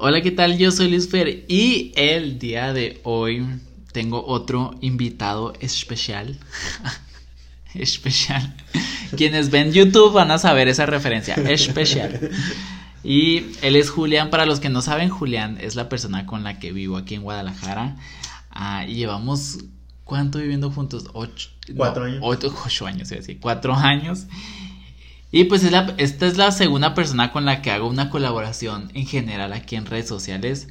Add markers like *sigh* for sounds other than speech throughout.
Hola, ¿qué tal? Yo soy Luis Fer y el día de hoy tengo otro invitado especial. *laughs* especial. Quienes ven YouTube van a saber esa referencia. Especial. Y él es Julián. Para los que no saben, Julián es la persona con la que vivo aquí en Guadalajara. Ah, y llevamos, ¿cuánto viviendo juntos? Ocho. Cuatro años. Ocho, ocho años, es decir, cuatro años. Y pues es la, esta es la segunda persona con la que hago una colaboración en general aquí en redes sociales.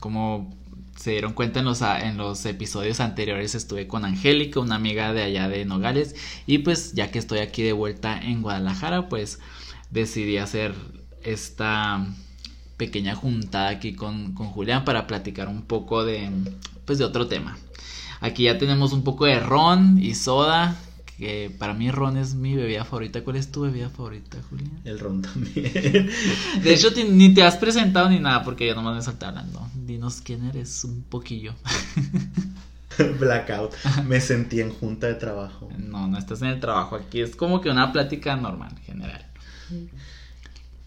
Como se dieron cuenta en los, en los episodios anteriores estuve con Angélica, una amiga de allá de Nogales. Y pues ya que estoy aquí de vuelta en Guadalajara, pues decidí hacer esta pequeña juntada aquí con, con Julián para platicar un poco de, pues de otro tema. Aquí ya tenemos un poco de ron y soda, que para mí ron es mi bebida favorita. ¿Cuál es tu bebida favorita, Julián? El ron también. *laughs* De hecho, ni te has presentado ni nada porque ya nomás me salté hablando. Dinos quién eres un poquillo. *laughs* Blackout. Me sentí en junta de trabajo. No, no estás en el trabajo aquí. Es como que una plática normal, general.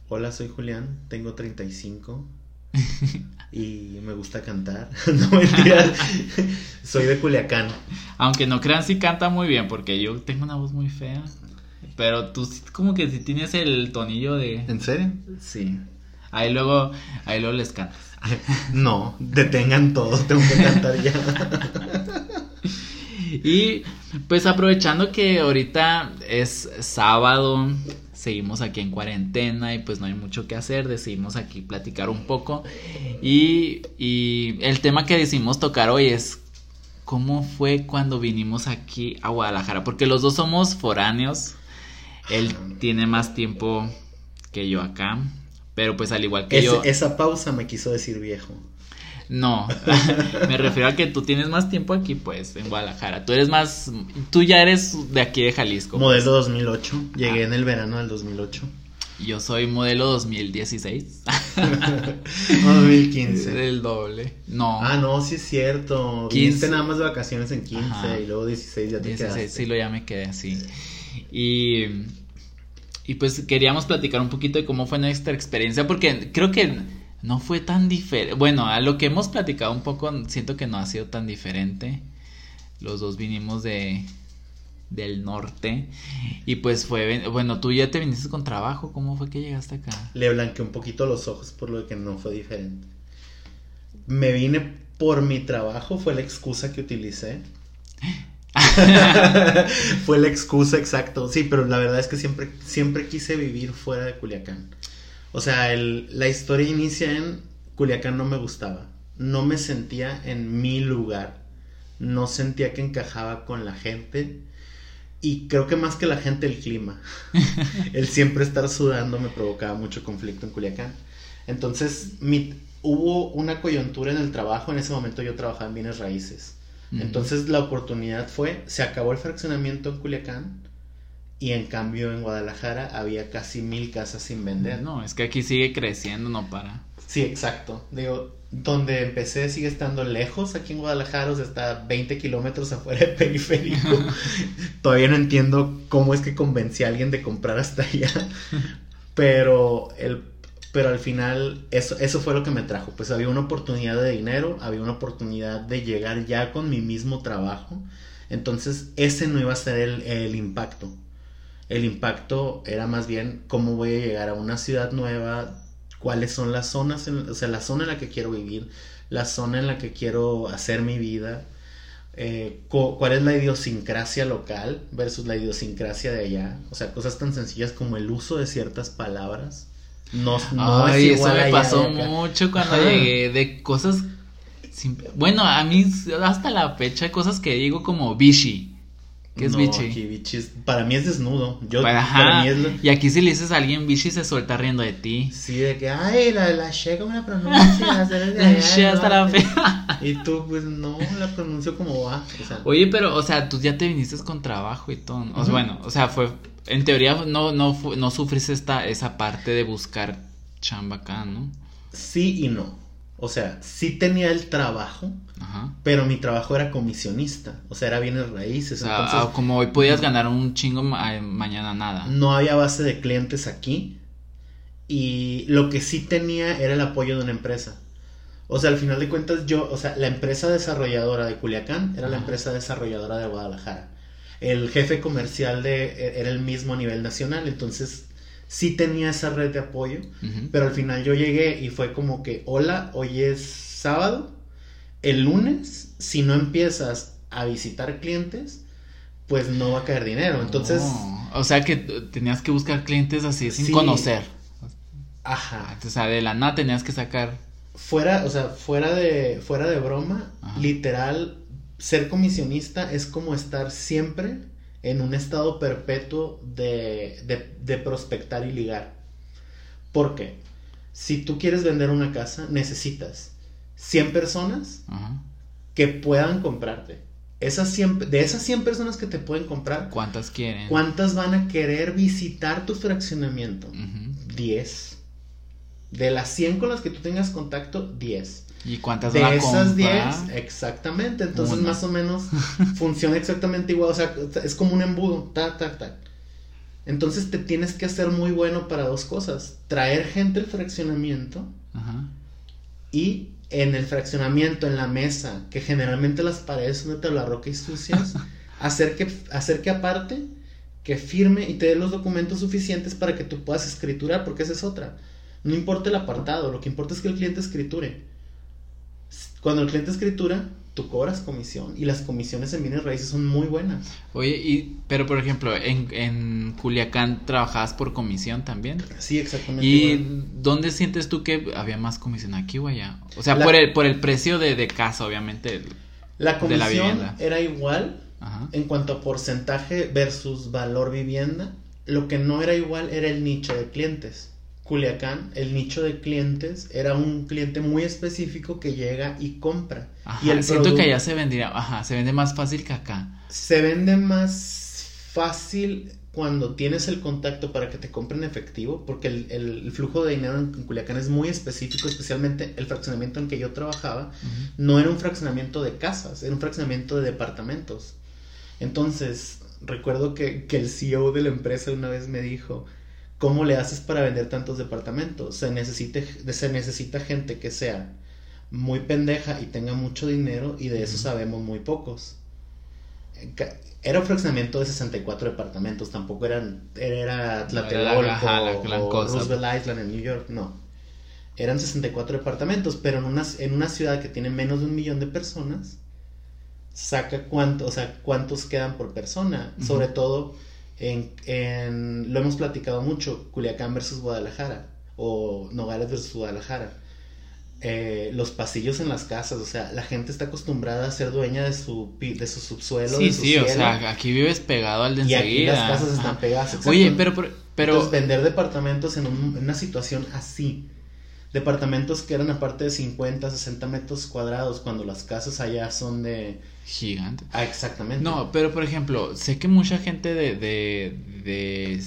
Hola, soy Julián, tengo 35 *laughs* y me gusta cantar. *laughs* No mentiras. *laughs* Soy de Culiacán. Aunque no crean si canta muy bien porque yo tengo una voz muy fea. Pero tú como que si tienes el tonillo de... ¿En serio? Sí. Ahí luego, ahí luego les cantas. No, detengan todo, tengo que cantar ya. Y pues aprovechando que ahorita es sábado, seguimos aquí en cuarentena y pues no hay mucho que hacer, decidimos aquí platicar un poco. Y, y el tema que decidimos tocar hoy es cómo fue cuando vinimos aquí a Guadalajara, porque los dos somos foráneos. Él tiene más tiempo que yo acá, pero pues al igual que yo... Esa pausa me quiso decir viejo. No, *laughs* me refiero a que tú tienes más tiempo aquí, pues, en Guadalajara. Tú eres más, tú ya eres de aquí de Jalisco. Modelo 2008. Llegué Ah. en el verano del 2008. Yo soy modelo 2016. 2015. Del doble. No. Ah, no, sí es cierto. 15. Viniste nada más de vacaciones en 15 Ajá. y luego 16 ya te 16, quedaste. sí, lo ya me quedé así. Y, y pues queríamos platicar un poquito de cómo fue nuestra experiencia, porque creo que no fue tan diferente. Bueno, a lo que hemos platicado un poco, siento que no ha sido tan diferente. Los dos vinimos de del norte y pues fue bueno tú ya te viniste con trabajo cómo fue que llegaste acá Le blanqueé un poquito los ojos por lo que no fue diferente. Me vine por mi trabajo, fue la excusa que utilicé. *laughs* *laughs* fue la excusa exacto. Sí, pero la verdad es que siempre, siempre quise vivir fuera de Culiacán. O sea, el- la historia inicia en Culiacán no me gustaba. No me sentía en mi lugar. No sentía que encajaba con la gente. Y creo que más que la gente, el clima. *laughs* el siempre estar sudando me provocaba mucho conflicto en Culiacán. Entonces, mi- hubo una coyuntura en el trabajo. En ese momento yo trabajaba en bienes raíces. Entonces la oportunidad fue, se acabó el fraccionamiento en Culiacán y en cambio en Guadalajara había casi mil casas sin vender. no es que aquí sigue creciendo no para Sí, exacto. Digo, donde empecé sigue estando lejos aquí en Guadalajara, o sea, está 20 kilómetros afuera del periférico. *laughs* Todavía no entiendo cómo es que convencí a alguien de comprar hasta allá. *laughs* Pero el pero al final eso, eso fue lo que me trajo. Pues había una oportunidad de dinero, había una oportunidad de llegar ya con mi mismo trabajo. Entonces ese no iba a ser el, el impacto. El impacto era más bien cómo voy a llegar a una ciudad nueva, cuáles son las zonas, en- o sea, la zona en la que quiero vivir, la zona en la que quiero hacer mi vida, eh, cu- cuál es la idiosincrasia local versus la idiosincrasia de allá, o sea, cosas tan sencillas como el uso de ciertas palabras. No, no Ay, es eso igual me allá pasó mucho cuando Ajá. llegué de cosas simp- bueno a mí hasta la fecha hay cosas que digo como bichi ¿Qué es No, bichi? aquí bichi es- para mí es desnudo. Yo, Pues, ajá, para mí es lo- Y aquí si le dices a alguien bichi se suelta riendo de ti. Sí, de que, ay, la, la she como la pronuncia, *laughs* La she hasta la norte". fea. Y tú, pues no, la pronuncio como va. O sea, Oye, pero, o sea, tú ya te viniste con trabajo y todo. O sea, bueno, o sea, fue. En teoría no, no, no sufriste esta, esa parte de buscar chamba acá, ¿no? sí y no. O sea, sí tenía el trabajo, Ajá. pero mi trabajo era comisionista. O sea, era bienes O raíces. sea, entonces, ah, como hoy podías ganar un chingo, ma- mañana nada. no había base de clientes aquí. y lo que sí tenía era el apoyo de una empresa. O sea, al final de cuentas yo, o sea, la empresa desarrolladora de Culiacán era la empresa desarrolladora de Guadalajara. El jefe comercial de e, era el mismo a nivel nacional, entonces sí tenía esa red de apoyo, pero al final yo llegué y fue como que, hola, hoy es sábado, el lunes, si no empiezas a visitar clientes, pues no va a caer dinero. Entonces, Oh, o sea que tenías que buscar clientes así sin Sí. conocer. ajá, O sea, de la nada tenías que sacar. fuera, o sea, fuera de, fuera de broma, Ajá. literal, ser comisionista es como estar siempre en un estado perpetuo de, de, de prospectar y ligar. ¿Por qué? Si tú quieres vender una casa, necesitas 100 personas que puedan comprarte. Esas 100, de esas 100 personas que te pueden comprar, ¿Cuántas quieren? ¿cuántas van a querer visitar tu fraccionamiento? Ujú. 10. De las 100 con las que tú tengas contacto, 10. ¿Y cuántas De van a esas 10, comprar? exactamente. Entonces, Una. más o menos *laughs* funciona exactamente igual. O sea, es como un embudo. Tac, tac, tac. Entonces, te tienes que hacer muy bueno para dos cosas: traer gente al fraccionamiento Ajá. y en el fraccionamiento, en la mesa, que generalmente las paredes son de tabla roca y sucias, *laughs* hacer que, hacer que aparte, que firme y te dé los documentos suficientes para que tú puedas escriturar, porque esa es otra. No importa el apartado, lo que importa es que el cliente escriture. Cuando el cliente escritura, tú cobras comisión y las comisiones en bienes raíces son muy buenas. Oye, y, pero por ejemplo, en, en Culiacán trabajabas por comisión también. Sí, exactamente. ¿Y igual. dónde sientes tú que había más comisión aquí o allá? O sea, La- por el por el precio de, de casa, obviamente. el- La de la comisión vivienda. era igual Ajá. en cuanto a porcentaje versus valor vivienda, lo que no era igual era el nicho de clientes. Culiacán, el nicho de clientes era un cliente muy específico que llega y compra. Ajá, y el siento que producto allá se vendría, ajá, se vende más fácil que acá. se vende más fácil cuando tienes el contacto para que te compren efectivo, porque el, el- el flujo de dinero en, en Culiacán es muy específico, especialmente el fraccionamiento en que yo trabajaba, no era un fraccionamiento de casas, era un fraccionamiento de departamentos. Entonces, recuerdo que, que el CEO de la empresa una vez me dijo, ¿cómo le haces para vender tantos departamentos? Se, necesite, se necesita gente que sea muy pendeja y tenga mucho dinero y de eso sabemos muy pocos. Era un fraccionamiento de 64 departamentos, tampoco eran, era Tlatelolco gran o cosa. Roosevelt Island en New York, no. Eran 64 departamentos, pero en una, en una ciudad que tiene menos de un millón de personas, saca cuánto, o sea, cuántos quedan por persona. Sobre todo, en, en- lo hemos platicado mucho, Culiacán versus Guadalajara, o Nogales versus Guadalajara. Eh, los pasillos en las casas, o sea, la gente está acostumbrada a ser dueña de su, de su subsuelo, Sí, de su sí, o sea, aquí vives pegado al de y aquí las casas están Ajá. pegadas. Oye, pero, pero, pero Entonces, vender departamentos en, un- en una situación así, departamentos que eran aparte de 50, 60 metros cuadrados, cuando las casas allá son de... gigante. Ah, exactamente. No, pero por ejemplo, sé que mucha gente de, de, de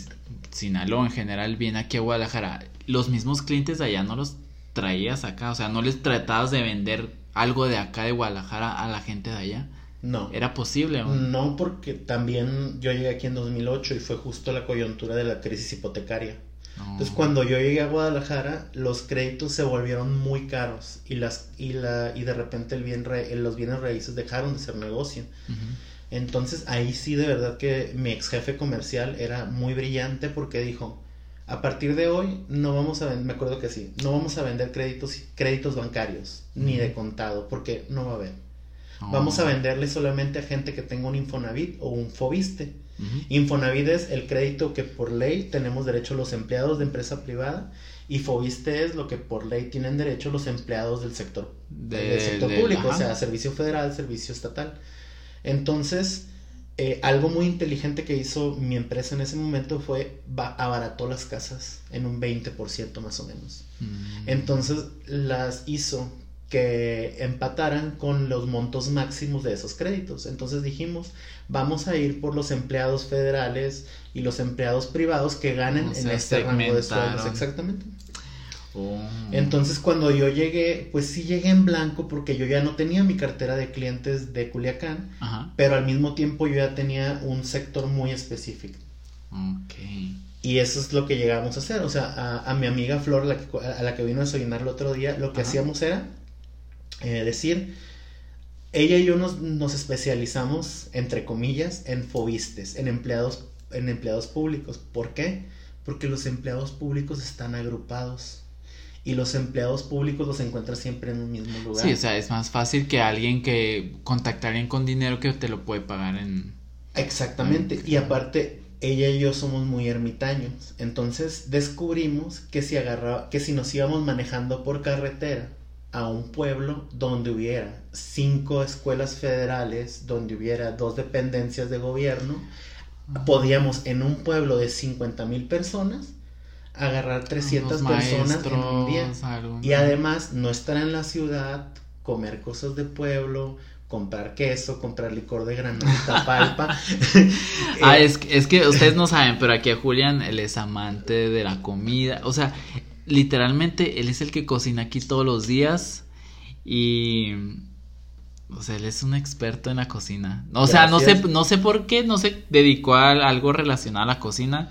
Sinaloa en general viene aquí a Guadalajara. Los mismos clientes de allá no los traías acá, o sea, no les tratabas de vender algo de acá de Guadalajara a la gente de allá. No. Era posible, ¿o? No, porque también yo llegué aquí en 2008 y fue justo la coyuntura de la crisis hipotecaria. No. Entonces, cuando yo llegué a Guadalajara, los créditos se volvieron muy caros y las y la y de repente el bien los bienes raíces dejaron de ser negocio. Entonces, ahí sí de verdad que mi ex jefe comercial era muy brillante porque dijo, a partir de hoy no vamos a vender, me acuerdo que sí, no vamos a vender créditos créditos bancarios ni de contado porque no va a haber. Vamos a venderle solamente a gente que tenga un Infonavit o un Fobiste. Infonavit es el crédito que por ley tenemos derecho los empleados de empresa privada y Fobiste es lo que por ley tienen derecho los empleados del sector, De- del sector público, o sea, servicio federal, servicio estatal. Entonces, eh, algo muy inteligente que hizo mi empresa en ese momento fue ba- abarató las casas en un 20% más o menos. Mm. Entonces las hizo que empataran con los montos máximos de esos créditos. Entonces dijimos, vamos a ir por los empleados federales y los empleados privados que ganen O en este rango de sueldos. Exactamente. Oh. Entonces cuando yo llegué, pues sí llegué en blanco porque yo ya no tenía mi cartera de clientes de Culiacán, Ajá. pero al mismo tiempo yo ya tenía un sector muy específico. Ok. Y eso es lo que llegamos a hacer. O sea, a, a mi amiga Flor, la que- a la que vino a desayunar el otro día, lo que Ajá. hacíamos era eh, decir, ella y yo nos, nos especializamos, entre comillas, en fobistes, en empleados, en empleados públicos. ¿Por qué? Porque los empleados públicos están agrupados. Y los empleados públicos los encuentras siempre en un mismo lugar. Sí, o sea, es más fácil que alguien que contactar a alguien con dinero que te lo puede pagar en... Exactamente. Y aparte, ella y yo somos muy ermitaños. Entonces descubrimos que si agarra, que si nos íbamos manejando por carretera a un pueblo donde hubiera cinco escuelas federales, donde hubiera dos dependencias de gobierno, podíamos en un pueblo de 50 mil personas agarrar 300 Unos personas en un día. Y además no estar en la ciudad, comer cosas de pueblo, comprar queso, comprar licor de granada, palpa. *laughs* Ah, es, es que ustedes no saben, pero aquí a Julián, él es amante de la comida. O sea, literalmente él es el que cocina aquí todos los días. Y. O sea, él es un experto en la cocina. O sea, no sé, no sé por qué no se dedicó a algo relacionado a la cocina.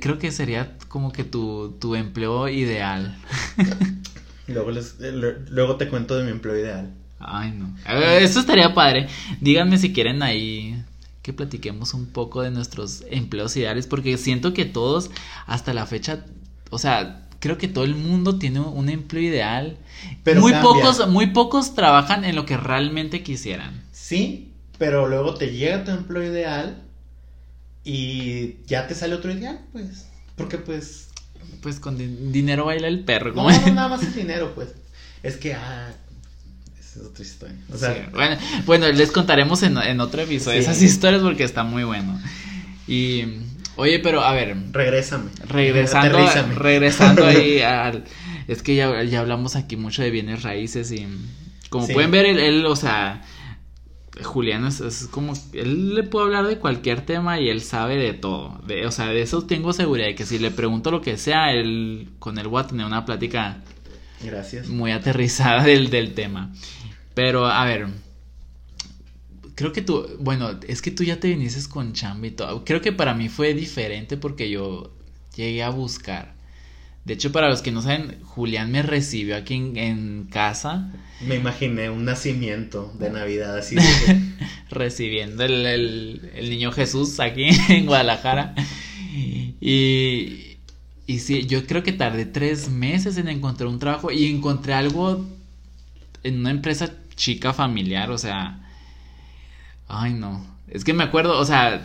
Creo que sería como que tu, tu empleo ideal. *laughs* Luego, les- eh, lu- luego te cuento de mi empleo ideal. Ay, no. Eh, Eso estaría padre. Díganme si quieren ahí que platiquemos un poco de nuestros empleos ideales, porque siento que todos, hasta la fecha, o sea, creo que todo el mundo tiene un empleo ideal. Pero muy cambia. pocos, muy pocos trabajan en lo que realmente quisieran. Sí, pero luego te llega tu empleo ideal y ya te sale otro ideal, pues. Porque pues... Pues con di- dinero baila el perro. No, no, nada más el dinero, pues. Es que, ah... Esa es otra historia. O sea, Sí, bueno, bueno, les contaremos en, en otro episodio Sí. esas historias porque está muy bueno. Y, oye, pero a ver, regrésame. Regresando, Aterrízame. regresando ahí *laughs* al... Es que ya, ya hablamos aquí mucho de bienes raíces y como Sí. pueden ver, él, él, o sea, Julián es, es como... Él le puede hablar de cualquier tema y él sabe de todo. De, o sea, de eso tengo seguridad de que si le pregunto lo que sea, él con él voy a tener una plática Gracias. muy aterrizada del, del tema. Pero, a ver, creo que tú, bueno, es que tú ya te viniste con chamba y todo. Creo que para mí fue diferente porque yo llegué a buscar. De hecho, para los que no saben, Julián me recibió aquí en, en casa, Me imaginé un nacimiento de Navidad así. de- *laughs* recibiendo el, el- el niño Jesús aquí *laughs* en Guadalajara. Y, y sí, yo creo que tardé tres meses en encontrar un trabajo y encontré algo en una empresa chica familiar, o sea, ay no, es que me acuerdo, o sea,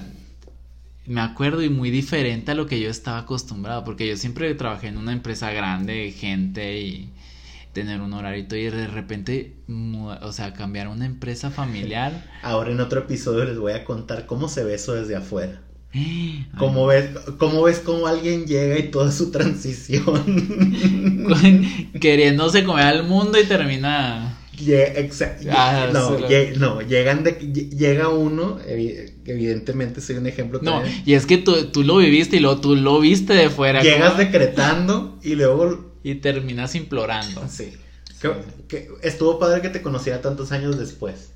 me acuerdo y muy diferente a lo que yo estaba acostumbrado, porque yo siempre trabajé en una empresa grande, gente y tener un horario y de repente, o sea, cambiar una empresa familiar. *laughs* Ahora en otro episodio les voy a contar cómo se ve eso desde afuera. *gasps* ¿Cómo ves, cómo ves cómo alguien llega y toda su *laughs* transición? *laughs* queriéndose comer al mundo y termina. Ah, no, llegan de, llega uno, evi- evidentemente soy un ejemplo No, también. y es que tú, tú lo viviste y luego tú lo viste de fuera. Llegas decretando y luego Y terminas implorando. sí. Que, que estuvo padre que te conociera tantos años después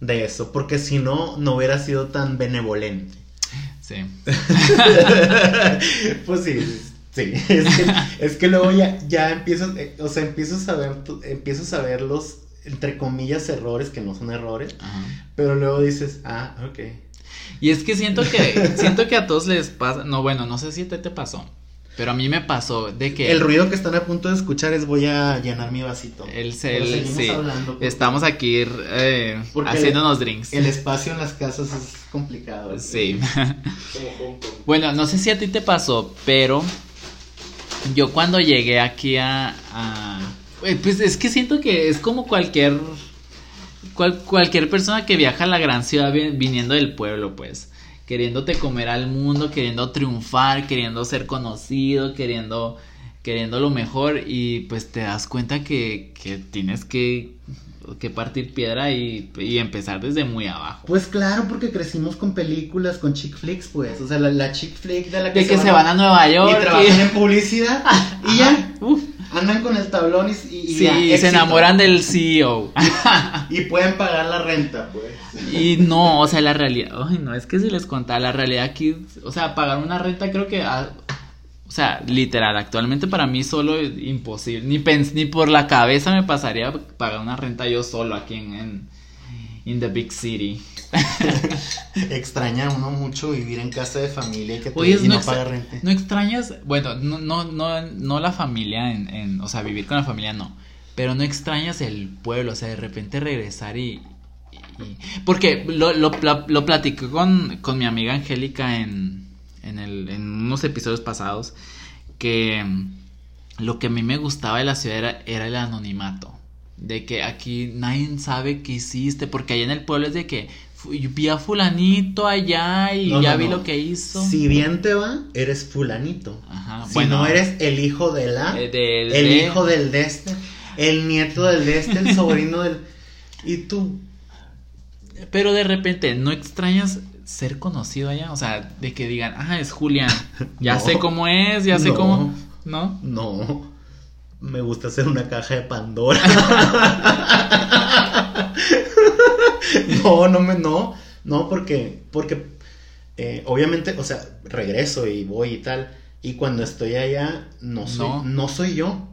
de eso, porque si no no hubiera sido tan benevolente. Sí. *laughs* pues sí, sí. Es que, es que luego ya, ya empiezas, eh, o sea, empiezas a ver, tu- empiezas a ver los, entre comillas, errores, que no son errores, Ajá. pero luego dices, ah, ok. Y es que siento que *laughs* siento que a todos les pasa, no bueno, no sé si a ti te pasó, pero a mí me pasó de que El ruido que están a punto de escuchar es voy a llenar mi vasito. el, el- sí, hablando estamos aquí eh, haciéndonos drinks. El espacio en las casas es complicado. Sí. Como. *laughs* Bueno, no sé si a ti te pasó, pero yo cuando llegué aquí a, a- pues es que siento que es como cualquier cual- cualquier persona que viaja a la gran ciudad vi- viniendo del pueblo, pues queriéndote comer al mundo, queriendo triunfar, queriendo ser conocido, queriendo queriendo lo mejor y pues te das cuenta que, que tienes que, que partir piedra y, y empezar desde muy abajo. Pues claro, porque crecimos con películas, con chick flicks, pues. O sea, la, la chick flick de la que, De que se van a Nueva York y trabajan en publicidad. *laughs* y ya. Andan con el tablón y, y, sí, se enamoran del CEO. *laughs* Y pueden pagar la renta, pues. Y no, o sea, la realidad, ay, no, es que si les contaba, la realidad aquí, o sea, pagar una renta creo que, ah, o sea, literal, actualmente para mí solo es imposible, ni, pens ni por la cabeza me pasaría pagar una renta yo solo aquí en, en in the big city. *laughs* Extraña uno mucho vivir en casa de familia y que te, Oye, y no, no, extra- paga renta. no extrañas, bueno, no, no, no, no la familia, en, en, o sea, vivir con la familia no, pero no extrañas el pueblo, o sea, de repente regresar y... y- porque lo, lo, lo, lo platiqué con, con mi amiga Angélica en, en, el, en unos episodios pasados, que lo que a mí me gustaba de la ciudad era, era el anonimato. De que aquí nadie sabe qué hiciste, porque allá en el pueblo es de que vi a fulanito allá y No, ya no, vi no. lo que hizo. Si bien te va, eres fulanito. Ajá, Si bueno, no eres el hijo de la, eh, el de- hijo del de este, el nieto del de este, el sobrino del... Y tú, Pero de repente, ¿no extrañas ser conocido allá? O sea, de que digan, ah, es Julián, ya *laughs* sé cómo es, ya sé No. cómo... ¿No? no, me gusta hacer una caja de Pandora. *laughs* no, no me, no, no, porque, porque, eh, obviamente, o sea, regreso y voy y tal, y cuando estoy allá, no soy, No. no, soy yo.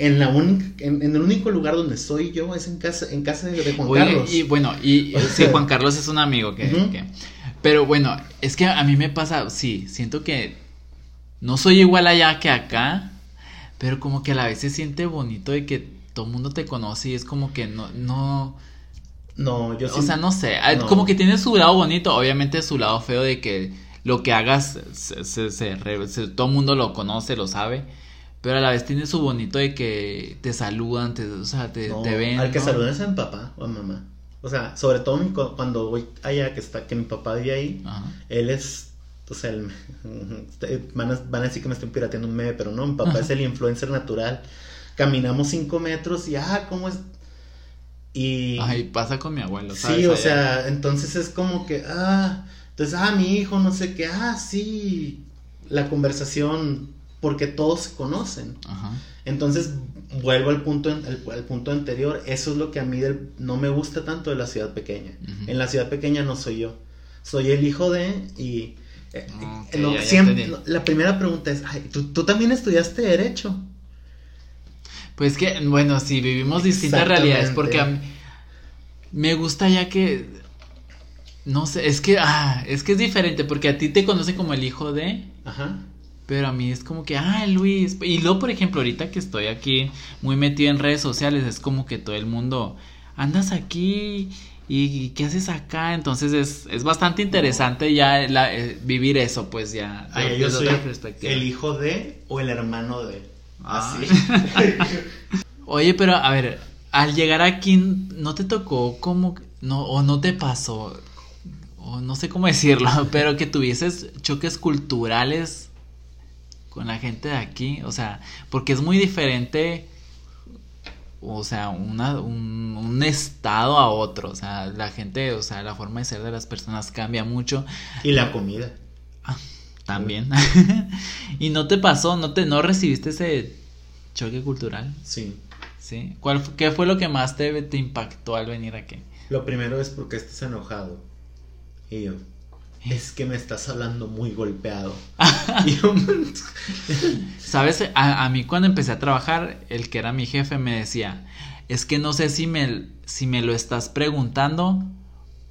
En la única, en, en el único lugar donde soy yo es en casa, en casa de, de Juan Oye, Carlos. y bueno, y sí, *laughs* Juan Carlos es un amigo que, que- Pero bueno, es que a mí me pasa, sí, siento que no soy igual allá que acá, pero como que a la vez se siente bonito de que todo el mundo te conoce y es como que no, no... No, yo sí. O sea, no sé, ah, no. como que tiene su lado bonito, obviamente su lado feo de que lo que hagas, se, se- se todo el mundo lo conoce, lo sabe, pero a la vez tiene su bonito de que te saludan, te, o sea, te, No, te ven. Al que ¿no? saludes a mi papá o a mamá. O sea, sobre todo mi cuando voy allá, que está, que mi papá vive ahí, Ajá. él es, sea, el- *laughs* van, a, van a decir que me estoy pirateando un meme, pero no, mi papá es el influencer natural. Caminamos cinco metros y, ah, ¿cómo es? Y... Ay, pasa con mi abuelo, ¿sabes? Sí, o Allá. sea, entonces es como que, ah, entonces, ah, mi hijo, no sé qué, ah, sí, la conversación, porque todos se conocen. Ajá. Entonces, vuelvo al punto, al, al punto anterior, eso es lo que a mí del- no me gusta tanto de la ciudad pequeña. En la ciudad pequeña no soy yo, soy el hijo de y... eh, ya- ya siempre, no, la primera pregunta es, ay, ¿tú, tú también estudiaste derecho? Pues que, bueno, sí, vivimos distintas realidades, porque a mí me gusta ya que, no sé, es que, ah, es que es diferente, porque a ti te conocen como el hijo de, Ajá. pero a mí es como que, ah, Luis, y luego, por ejemplo, ahorita que estoy aquí muy metido en redes sociales, es como que todo el mundo, andas aquí, y ¿qué haces acá? Entonces es, es bastante interesante ya la- eh, vivir eso, pues ya, Ay, yo soy otra perspectiva. el hijo de o el hermano de. Ah. Así. *laughs* Oye, pero a ver, al llegar aquí, ¿no te tocó como, no, o no te pasó, o no sé cómo *laughs* decirlo, pero que tuvieses choques culturales con la gente de aquí? O sea, porque es muy diferente, o sea, una, un, un estado a otro, o sea, la gente, o sea, la forma de ser de las personas cambia mucho y la comida. también. *laughs* y no te pasó, no te, no recibiste ese choque cultural. Sí. Sí. ¿Cuál, ¿Qué fue lo que más te, te impactó al venir aquí? Lo primero es porque estás enojado. Y yo, es que me estás hablando muy golpeado. *laughs* yo, Sabes, a, a mí cuando empecé a trabajar, el que era mi jefe me decía, es que no sé si me, si me lo estás preguntando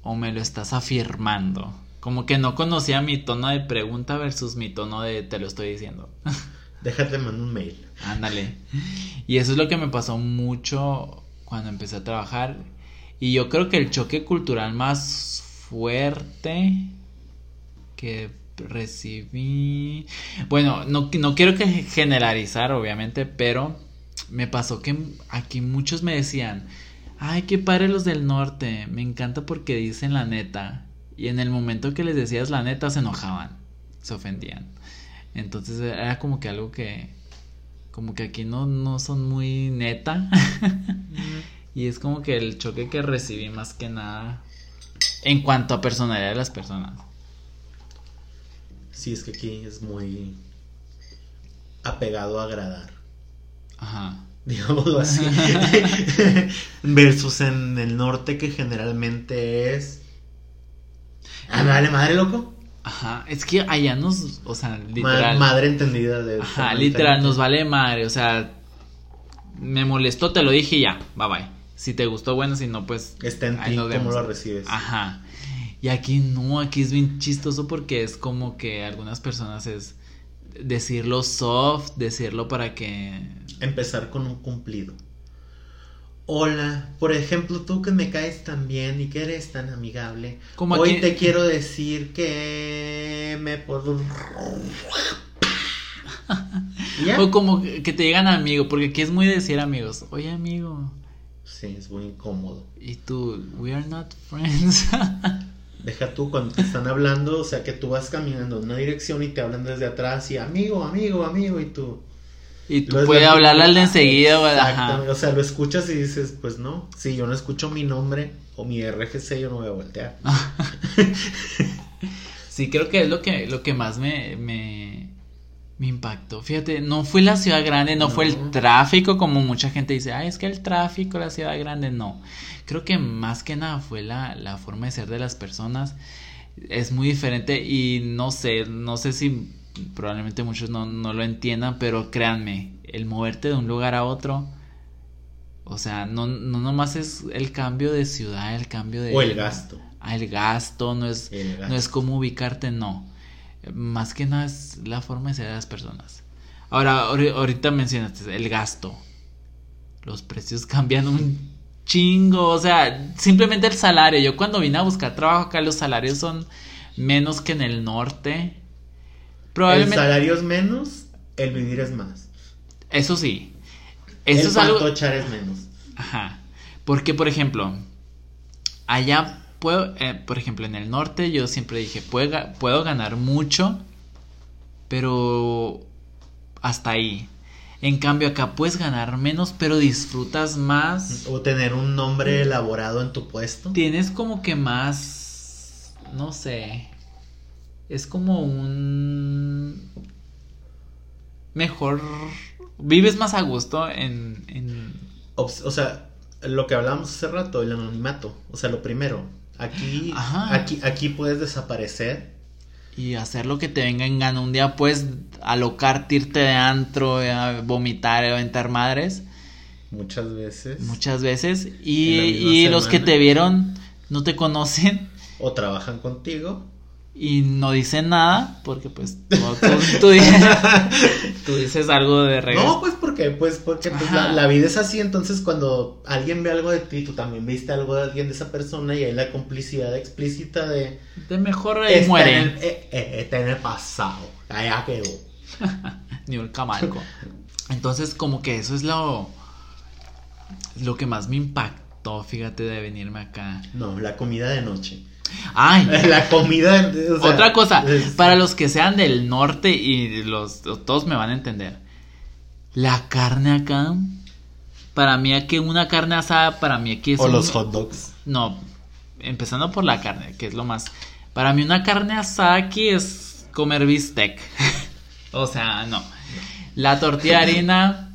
o me lo estás afirmando. Como que no conocía mi tono de pregunta versus mi tono de te lo estoy diciendo. *laughs* déjate mandar un mail. Ándale. Y eso es lo que me pasó mucho cuando empecé a trabajar. Y yo creo que el choque cultural más fuerte que recibí. Bueno, no, no quiero que generalizar, obviamente, pero me pasó que aquí muchos me decían. Ay, qué padre los del norte. Me encanta porque dicen la neta. Y en el momento que les decías la neta se enojaban. Se ofendían. Entonces era como que algo que como que aquí no, no son muy neta. y es como que el choque que recibí más que nada en cuanto a personalidad de las personas. Sí, es que aquí es muy apegado a agradar. Ajá. *laughs* digámoslo así, *laughs* versus en el norte que generalmente es... Ah, vale madre, loco. Ajá, es que allá nos, o sea, literal. madre entendida de... Ajá, literal, nos vale madre, o sea, me molestó, te lo dije y ya, bye bye. Si te gustó, bueno, si no, pues... Está en ti cómo lo recibes. Ajá. Y aquí no, aquí es bien chistoso porque es como que algunas personas es decirlo soft, decirlo para que... Empezar con un cumplido. Hola, por ejemplo, tú que me caes tan bien y que eres tan amigable. Como hoy aquí- te quiero decir que me puedo... ¿Y *laughs* ¿Ya? O como que te digan amigo, porque aquí es muy decir amigos. Oye amigo, Sí, es muy incómodo. y tú, we are not friends. *laughs* Deja tú cuando te están hablando, o sea que tú vas caminando en una dirección y te hablan desde atrás y amigo, amigo, amigo, y tú. y tú puedes hablarle al de enseguida. Exactamente, O sea, lo escuchas y dices, pues no, si yo no escucho mi nombre o mi RFC, yo no voy a voltear. *laughs* Sí, creo que es lo que, lo que más me, me, me impactó. Fíjate, no fue la ciudad grande, no, fue el tráfico, como mucha gente dice, ay, es que el tráfico, la ciudad grande, no. Creo que más que nada fue la, la forma de ser de las personas. Es muy diferente y no sé, no sé si probablemente muchos no, no lo entiendan, pero créanme, el moverte de un lugar a otro, o sea, no, no nomás es el cambio de ciudad, el cambio de... O el gasto. Ah, el gasto, no es, El gasto. no es cómo ubicarte, no. Más que nada es la forma de ser de las personas. Ahora, ahori- ahorita mencionaste el gasto. Los precios *laughs* cambian un chingo. O sea, simplemente el salario. Yo cuando vine a buscar trabajo acá, los salarios son menos que en el norte. El Probablemente. salario es menos, el vivir es más. Eso sí. Eso el es algo. es menos. Ajá. Porque, por ejemplo, allá puedo, eh, por ejemplo, en el norte yo siempre dije, puedo, puedo ganar mucho, pero hasta ahí. En cambio, acá puedes ganar menos, pero disfrutas más. O tener un nombre elaborado en tu puesto. Tienes como que más, no sé, es como un mejor, vives más a gusto en, en O sea, lo que hablábamos hace rato, el anonimato. O sea, lo primero. Aquí, Ajá. aquí, aquí puedes desaparecer. Y hacer lo que te venga en gana. Un día puedes alocarte, irte de antro, a vomitar, aventar madres. Muchas veces. Muchas veces. Y, y los que te vieron no te conocen O trabajan contigo. y no dicen nada. Porque pues tú, tú- tú dices, *laughs* tú dices algo de regreso. No, pues pues, porque pues, la, vida es así, entonces cuando alguien ve algo de ti, tú también viste algo de alguien de esa persona y hay la complicidad explícita de De mejor ahí está muere. en el, eh, eh, está en el pasado, allá quedó. *laughs* Ni un camalco. Entonces, como que eso es lo. Lo que más me impactó, fíjate, de venirme acá. No, la comida de noche. Ay, *laughs* La comida. o sea, Otra cosa, es- para los que sean del norte y los todos me van a entender. La carne acá, para mí aquí una carne asada, para mí aquí es O un- los hot dogs. No, empezando por la carne, que es lo más. Para mí una carne asada aquí es comer bistec. *laughs* o sea, no. La tortilla de harina,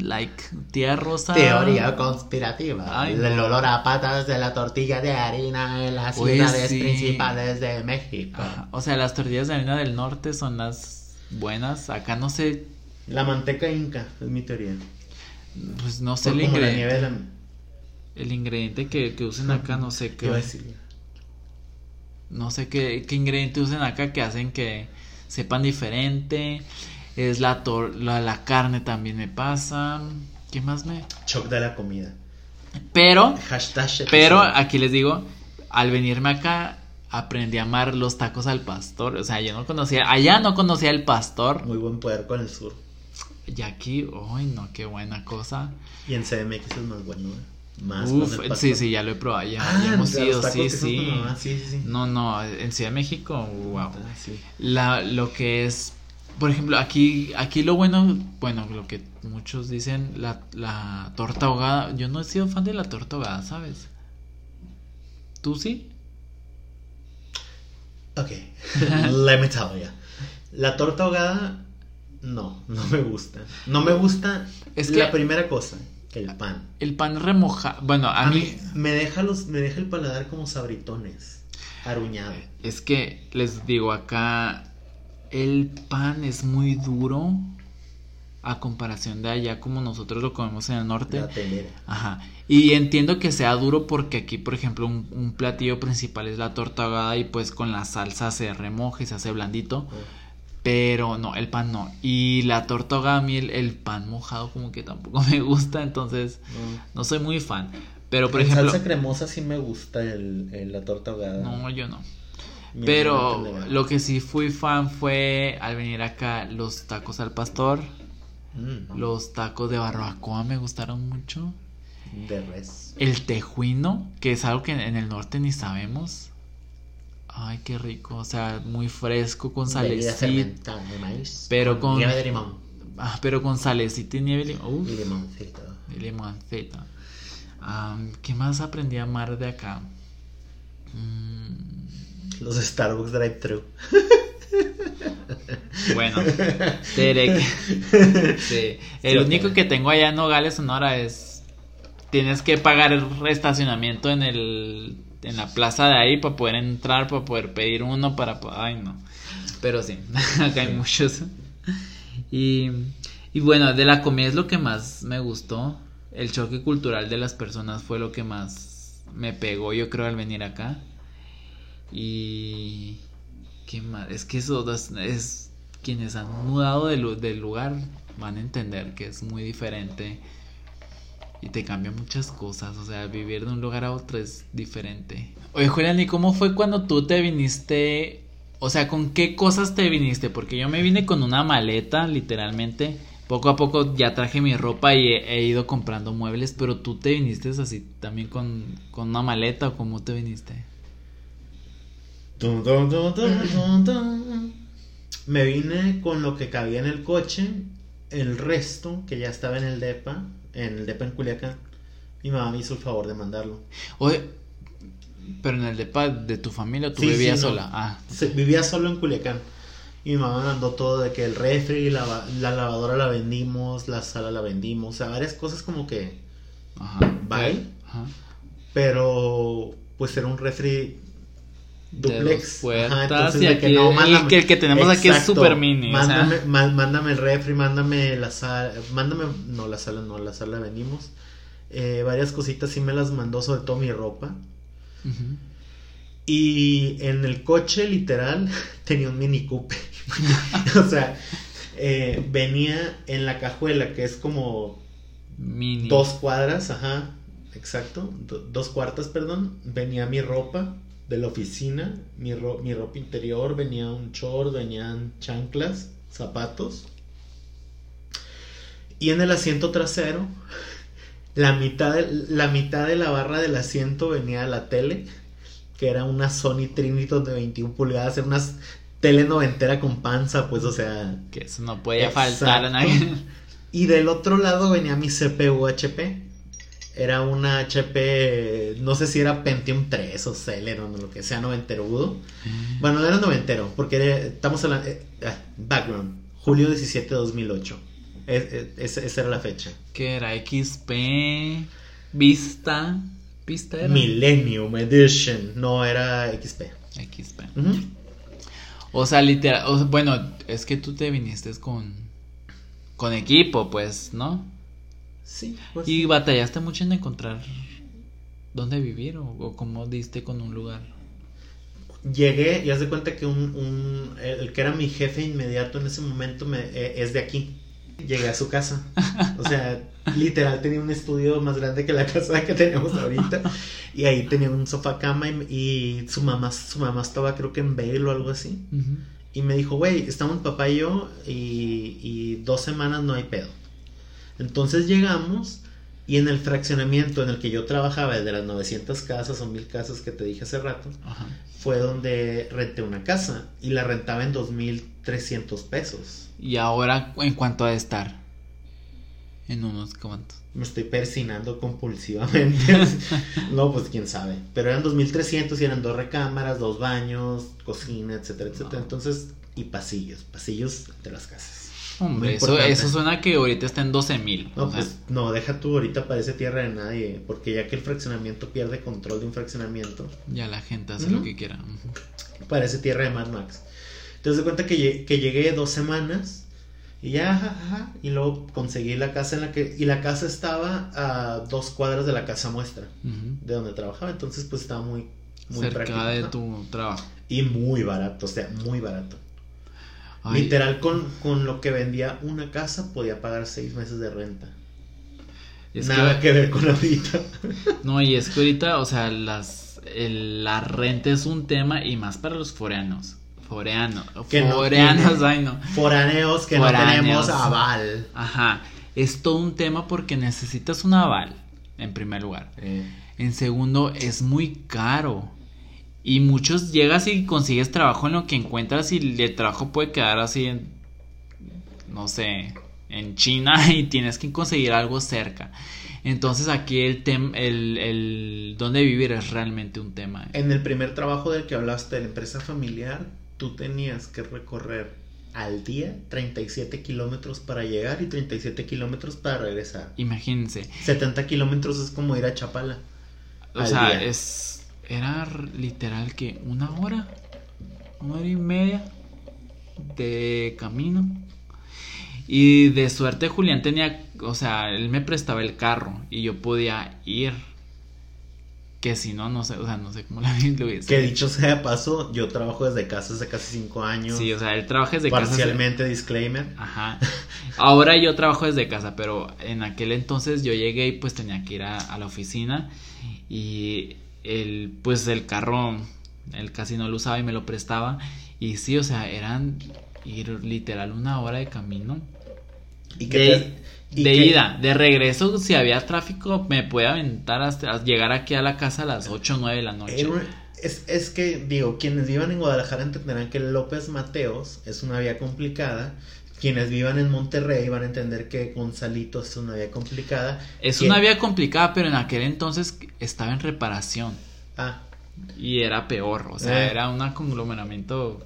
like tía rosa. Teoría conspirativa. Ay, el olor a patas de la tortilla de harina en las Pues ciudades sí. principales de México. Ajá, O sea, las tortillas de harina del norte son las buenas. Acá no sé, La manteca inca, es mi teoría. pues no sé el ingrediente. la... El ingrediente que, que usen acá, no sé ¿Qué? No sé qué, qué ingrediente usen acá que hacen que sepan diferente. Es la, tor- la, la carne también me pasa. ¿Qué más me...? Choc de la comida. Pero, Hashtag pero aquí les digo, al venirme acá aprendí a amar los tacos al pastor. O sea, yo no conocía, allá no conocía el pastor. Muy buen poder con el sur. Y aquí, uy, no, qué buena cosa. Y en CDMX es más bueno, ¿eh? Más Uf, sí, sí, ya lo he probado. Ya, Ah, ya hemos ido, sí, sí. No, no, en Ciudad de México, wow. Ah, sí. La, lo que es, por ejemplo, aquí, aquí lo bueno, bueno, lo que muchos dicen, la, la torta ahogada. Yo no he sido fan de la torta ahogada, ¿sabes? ¿Tú sí? Ok, *laughs* let me tell you. La torta ahogada No, no me gusta. No me gusta Es la primera cosa, el pan. El pan remoja. Bueno, a, A mí. mí me deja los me deja el paladar como sabritones, aruñado. Es que les digo acá. El pan es muy duro. A comparación de allá, como nosotros lo comemos en el norte. La telera. Ajá. Y entiendo que sea duro porque aquí, por ejemplo, un, un platillo principal es la torta ahogada y pues con la salsa se remoja y se hace blandito. Pero no, el pan no. Y la torta a mí el, el pan mojado como que tampoco *laughs* me gusta, entonces No. no soy muy fan. Pero, por En ejemplo... salsa cremosa sí me gusta el, el- la torta ahogada. No, yo no. Mi Pero lo que sí fui fan fue al venir acá los tacos al pastor, Mm, los tacos de barbacoa me gustaron mucho. de res. El tejuino, que es algo que en el norte ni sabemos. Ay, qué rico, o sea, muy fresco con fermentada de maíz. Pero con- nieve de limón. Ah, pero con salecita y nieve. lim- Uf, Y limoncito. y limoncito. Am, ¿Qué más aprendí a amar de acá? Mm, Los Starbucks drive-thru. bueno, Terek. *laughs* Sí. El único que tengo allá en Nogales, Sonora, es. Tienes que pagar el estacionamiento en el. En la plaza de ahí para poder entrar, para poder pedir uno, para. Ay, no. Pero sí, *laughs* acá hay muchos. Y, y bueno, de la comida es lo que más me gustó. El choque cultural de las personas fue lo que más me pegó, yo creo, al venir acá. Y. ¿Qué más? Es que eso es. Quienes han mudado del, lu- del lugar van a entender que es muy diferente. Y te cambia muchas cosas. O sea, vivir de un lugar a otro es diferente. Oye, Julián, ¿y cómo fue cuando tú te viniste? O sea, ¿con qué cosas te viniste? Porque yo me vine con una maleta, literalmente. Poco a poco ya traje mi ropa y he, ido comprando muebles, pero tú te viniste así también con, con una maleta o cómo te viniste? Me vine con lo que cabía en el coche. El resto, que ya estaba en el DEPA, en el DEPA en Culiacán, mi mamá me hizo el favor de mandarlo. Oye, pero en el depa de tu familia tú Sí, sí, vivías no. sola. Ah, vivía solo en Culiacán. Y mi mamá mandó todo de que el refri, la, la lavadora la vendimos, la sala la vendimos, o sea, varias cosas como que... ajá. Bye. Ajá. Pero pues era un refri duplex. puertas, entonces y de que aquí no, mándame- que- el que tenemos aquí es super mini. Mándame, má- mándame el refri, mándame la sala, mándame, no la sala, no, la sala vendimos. Eh, varias cositas sí me las mandó, sobre todo mi ropa. Y en el coche, literal, *laughs* tenía un Mini Cooper. *laughs* o sea, eh, venía en la cajuela, que es como Mini. dos cuadras, ajá, exacto, do- dos cuartas, perdón. Venía mi ropa de la oficina, mi, ro- mi ropa interior, venía un short, venían chanclas, zapatos. Y en el asiento trasero, *laughs* la mitad de, la mitad de la barra del asiento venía la tele, que era una Sony Triniton de 21 pulgadas, era una tele noventera con panza, pues, o sea, Que eso no podía Exacto. faltar a nadie. *laughs* y del otro lado venía mi CPU HP. Era una HP, no sé si era Pentium 3 o Celeron o lo que sea, noventerudo. Bueno, no era noventero, porque era- estamos hablando... eh, ah, background, julio 17 de 2008. Es- es- esa- era la fecha. Que era XP. Vista. Vista era. Millennium Edition, no era XP. XP. O sea, literal. o sea, bueno, es que tú te viniste con. Con equipo, pues, ¿no? Sí, pues. Y batallaste mucho en encontrar dónde vivir o, o cómo diste con un lugar. Llegué y haz de cuenta que un, un- el que era mi jefe inmediato en ese momento me, eh, es de aquí. Llegué a su casa. O sea, *laughs* literal tenía un estudio más grande que la casa que tenemos ahorita. Y ahí tenía un sofá cama y, y su mamá su mamá estaba creo que en Bale o algo así. Y me dijo, güey, estamos papá y yo y, y dos semanas no hay pedo. Entonces llegamos y en el fraccionamiento en el que yo trabajaba, de las 900 casas o 1000 casas que te dije hace rato, Ajá. fue donde renté una casa y la rentaba en 2.300 pesos. Y ahora, en cuanto a estar. En unos cuantos. Me estoy persinando compulsivamente. *laughs* no, pues quién sabe. Pero eran 2.300 y eran dos recámaras, dos baños, cocina, etcétera, etcétera. No. Entonces, y pasillos, pasillos de las casas. Hombre, eso, suena que ahorita está en 12 mil. No, pues no, deja tú, ahorita parece tierra de nadie, porque ya que el fraccionamiento pierde control de un fraccionamiento, ya la gente hace lo que quiera. Parece tierra de Mad Max. Entonces de cuenta que, que llegué dos semanas y ya, ajá, ajá, y luego conseguí la casa en la que, y la casa estaba a dos cuadras de la casa muestra, Ujú. de donde trabajaba, entonces pues estaba muy, muy Cerca práctico. de tu trabajo. Y muy barato, o sea, muy barato. Ay, Literal, con, con lo que vendía una casa podía pagar seis meses de renta. es Nada que, que ver con ahorita. *laughs* No, y es que ahorita, o sea, las, el- la renta es un tema y más para los foreanos. Foreanos. Que no foreanos, tienen- ay no. Foráneos que no tenemos aval. Ajá. Es todo un tema porque necesitas un aval, en primer lugar. En segundo, es muy caro. Y muchos llegas y consigues trabajo en lo que encuentras y el trabajo puede quedar así en, no sé, en China *laughs* y tienes que conseguir algo cerca. Entonces aquí el tema, el, el dónde vivir es realmente un tema. En el primer trabajo del que hablaste de la empresa familiar, tú tenías que recorrer al día 37 kilómetros para llegar y 37 kilómetros para regresar. Imagínense. 70 kilómetros es como ir a Chapala. O sea, día. es era literal que una hora, una hora y media de camino. Y de suerte Julián tenía, o sea, él me prestaba el carro y yo podía ir. Que si no, no sé, o sea, no sé cómo la *laughs* lo hubiese Que dicho sea de paso, yo trabajo desde casa hace casi 5 años. Sí, o sea, él trabaja desde casa. parcialmente disclaimer. Ajá. Ahora yo trabajo desde casa, pero en aquel entonces yo llegué y pues tenía que ir a, a la oficina y el pues el carro él casi no lo usaba y me lo prestaba y sí, o sea, eran ir literal una hora de camino Y que de, te- y de que- ida, de regreso si había tráfico me puede aventar hasta llegar aquí a la casa a las 8 o 9 de la noche. Era Es, es que, digo, quienes vivan en Guadalajara entenderán que López Mateos es una vía complicada. Quienes vivan en Monterrey van a entender que Gonzalito es una vía complicada. Es una vía complicada, pero en aquel entonces estaba en reparación. Ah, Y era peor, o sea, Eh. era un conglomeramiento.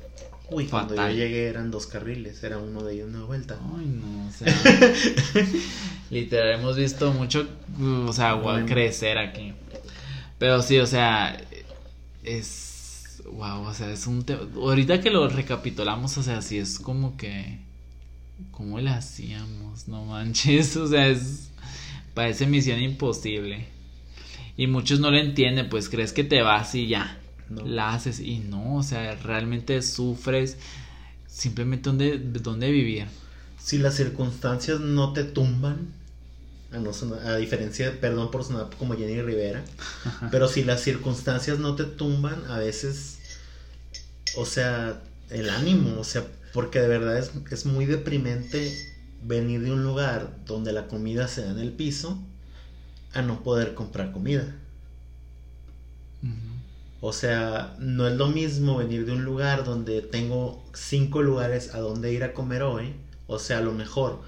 uy, cuando yo llegué eran dos carriles, era uno de ellos una vuelta. Ay, no, o sea. *laughs* literal, hemos visto mucho, uh, o sea, Bueno. crecer aquí. Pero sí, o sea, es. Wow, o sea, es un tema. Ahorita que lo recapitulamos, o sea, sí es como que. ¿Cómo le hacíamos? No manches, *laughs* o sea, es. Parece misión imposible. Y muchos no lo entienden, pues crees que te vas y ya No. la haces y no, o sea, realmente sufres simplemente dónde, dónde vivir. Si las circunstancias no te tumban, a, no sonar- a diferencia, de- perdón por sonar como Jenny Rivera, pero si las circunstancias no te tumban, a veces, o sea, el ánimo, o sea, porque de verdad es, es muy deprimente venir de un lugar donde la comida se da en el piso a no poder comprar comida. O sea, no es lo mismo venir de un lugar donde tengo cinco lugares a donde ir a comer hoy. O sea, a lo mejor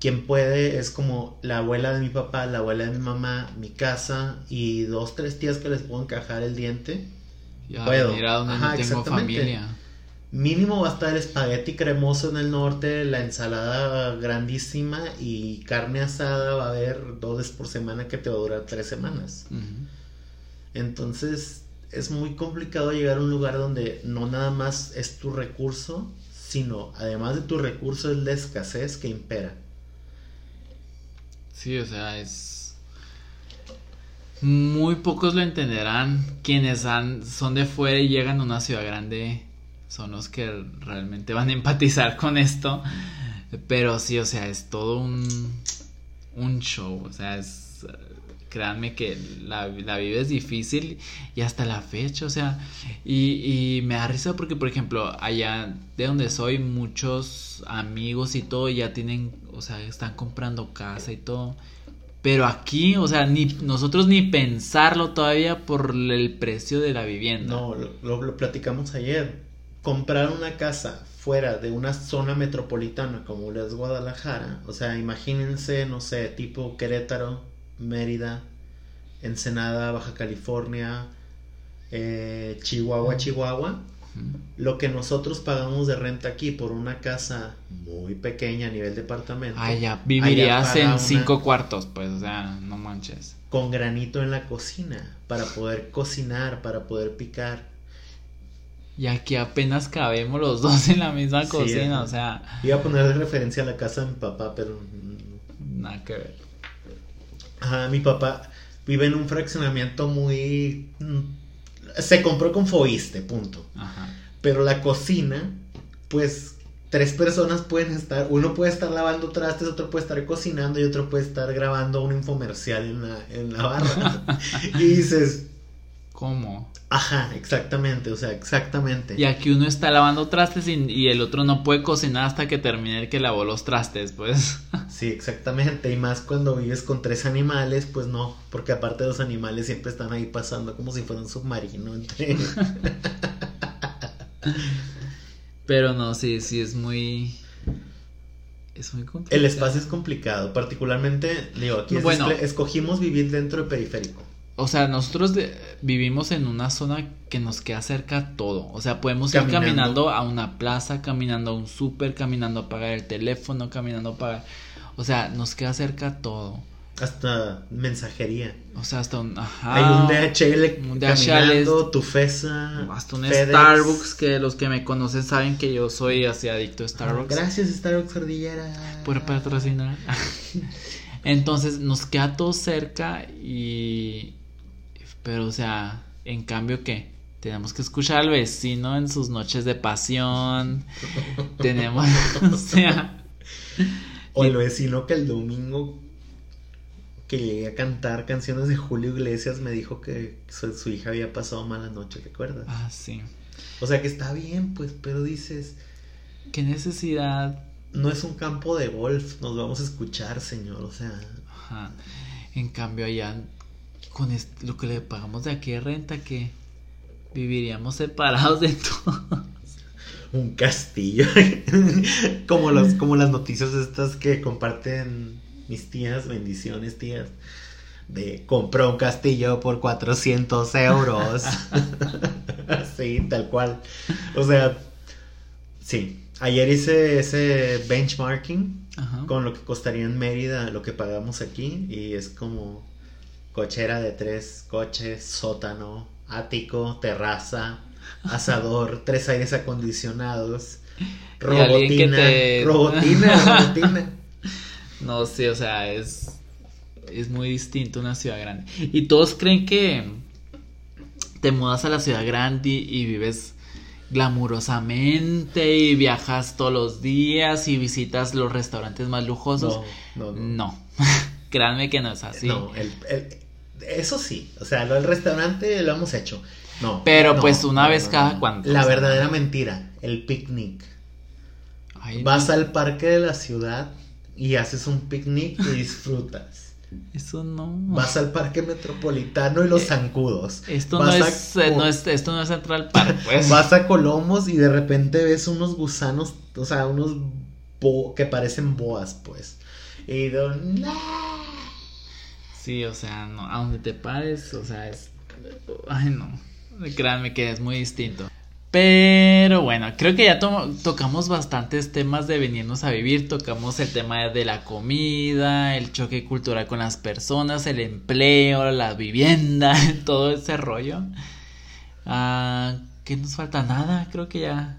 quien puede es como la abuela de mi papá, la abuela de mi mamá, mi casa y dos, tres tías que les puedo encajar el diente. Ya Puedo. a donde Ajá, no tengo exactamente. familia. Mínimo va a estar el espagueti cremoso en el norte, la ensalada grandísima y carne asada va a haber dos veces por semana que te va a durar tres semanas. Entonces es muy complicado llegar a un lugar donde no nada más es tu recurso, sino además de tu recurso es la escasez que impera. Sí, o sea, es... Muy pocos lo entenderán. Quienes han, son de fuera y llegan a una ciudad grande son los que realmente van a empatizar con esto. Pero sí, o sea, es todo un, un show. O sea, es... Créanme que la, la vida es difícil y hasta la fecha, o sea, y, y me da risa porque, por ejemplo, allá de donde soy, muchos amigos y todo ya tienen, o sea, están comprando casa y todo. Pero aquí, o sea, ni nosotros ni pensarlo todavía por el precio de la vivienda. No, lo, lo- lo platicamos ayer. Comprar una casa fuera de una zona metropolitana como lo es Guadalajara, o sea, imagínense, no sé, tipo Querétaro, Mérida, Ensenada, Baja California, eh, Chihuahua, Chihuahua. Lo que nosotros pagamos de renta aquí por una casa muy pequeña a nivel departamento. Ah, ya, vivirías en cinco cuartos, pues, o sea, no manches. Con granito en la cocina, para poder cocinar, para poder picar. Y aquí apenas cabemos los dos en la misma cocina, o sea. Iba a poner de referencia a la casa de mi papá, pero. Nada que ver. Ajá, mi papá vive en un fraccionamiento muy. Mm, se compró con Foiste, punto. Ajá. Pero la cocina, pues tres personas pueden estar, uno puede estar lavando trastes, otro puede estar cocinando y otro puede estar grabando un infomercial en la, en la barra. *laughs* y dices, ¿cómo? Ajá, exactamente, o sea, exactamente. Y aquí uno está lavando trastes y, el otro no puede cocinar hasta que termine el que lavó los trastes, pues. *laughs* Sí, exactamente, y más cuando vives con tres animales, pues no, porque aparte los animales siempre están ahí pasando como si fuera un submarino entre... *laughs* Pero no, sí, sí, es muy... Es muy complicado. El espacio es complicado, particularmente, digo, aquí bueno, escogimos vivir dentro del periférico. O sea, nosotros vivimos en una zona que nos queda cerca todo. O sea, podemos ir caminando a una plaza, caminando a un súper, caminando a pagar el teléfono, caminando a pagar. O sea, nos queda cerca todo. Hasta mensajería. O sea, hasta un. Ajá, Hay un DHL, un DHL caminando, tu FESA. Hasta un Starbucks, que los que me conocen saben que yo soy así adicto a Starbucks. gracias, Starbucks Cordillera. Por patrocinar. *laughs* Entonces, nos queda todo cerca y pero, o sea, en cambio, ¿qué? Tenemos que escuchar al vecino en sus noches de pasión. *laughs* Tenemos, *laughs* o sea. O el vecino que el domingo que llegué a cantar canciones de Julio Iglesias me dijo que su, hija había pasado mala noche, ¿te acuerdas? Ah, sí. O sea que está bien, pues, pero dices. ¿Qué necesidad? No es un campo de golf, nos vamos a escuchar, señor, o sea. Ajá. En cambio, allá con lo que le pagamos de aquí de renta que viviríamos separados de todo. *laughs* Un castillo. *laughs* como, los, como las noticias estas que comparten mis tías, bendiciones tías. De compró un castillo por 400 euros. *laughs* sí, tal cual. O sea, sí. Ayer hice ese benchmarking con lo que costaría en Mérida lo que pagamos aquí y es como cochera de tres coches, sótano, ático, terraza, asador, *laughs* tres aires acondicionados, robotina, robotina, *laughs* robotina. No sé, o sea, es es muy distinto una ciudad grande. Y todos creen que te mudas a la ciudad grande y, vives glamurosamente y viajas todos los días y visitas los restaurantes más lujosos. No, no, no. no. *laughs* Créanme que no es así. No, el, eso sí, o sea, lo del restaurante lo hemos hecho. No. Pero pues una vez cada cuánto. La verdadera mentira, el picnic. Vas al parque de la ciudad y haces un picnic y disfrutas. *laughs* Eso no. Vas al parque metropolitano y los eh, zancudos. Esto no es, eh, no es, esto no es Central Park, *laughs* pues. Vas a Colomos y de repente ves unos gusanos, o sea, unos que parecen boas, pues. Y digo, Sí, o sea, no, a donde te pares, o sea, es... Ay, no, créanme que es muy distinto. Pero bueno, creo que ya tocamos bastantes temas de venirnos a vivir. Tocamos el tema de la comida, el choque cultural con las personas, el empleo, la vivienda, *laughs* todo ese rollo. Ah, ¿Qué nos falta? Nada, creo que ya.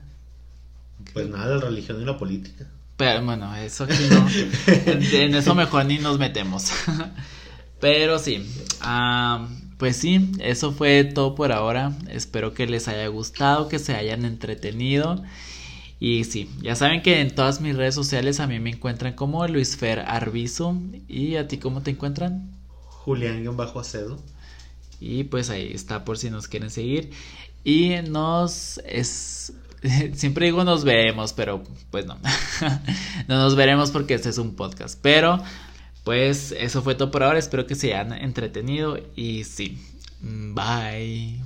Pues nada, la religión y la política. Pero bueno, eso aquí no. *laughs* en eso mejor ni nos metemos. *laughs* Pero sí, ah, pues sí, eso fue todo por ahora. Espero que les haya gustado, que se hayan entretenido. Y sí, ya saben que en todas mis redes sociales a mí me encuentran como Luis Fer Arbizo. ¿Y a ti cómo te encuentran? Julián-Acedo. Y pues ahí está por si nos quieren seguir. Y nos es *laughs* siempre digo nos veremos, pero pues no. *laughs* no nos veremos porque este es un podcast. Pero pues eso fue todo por ahora. Espero que se hayan entretenido y sí. Bye.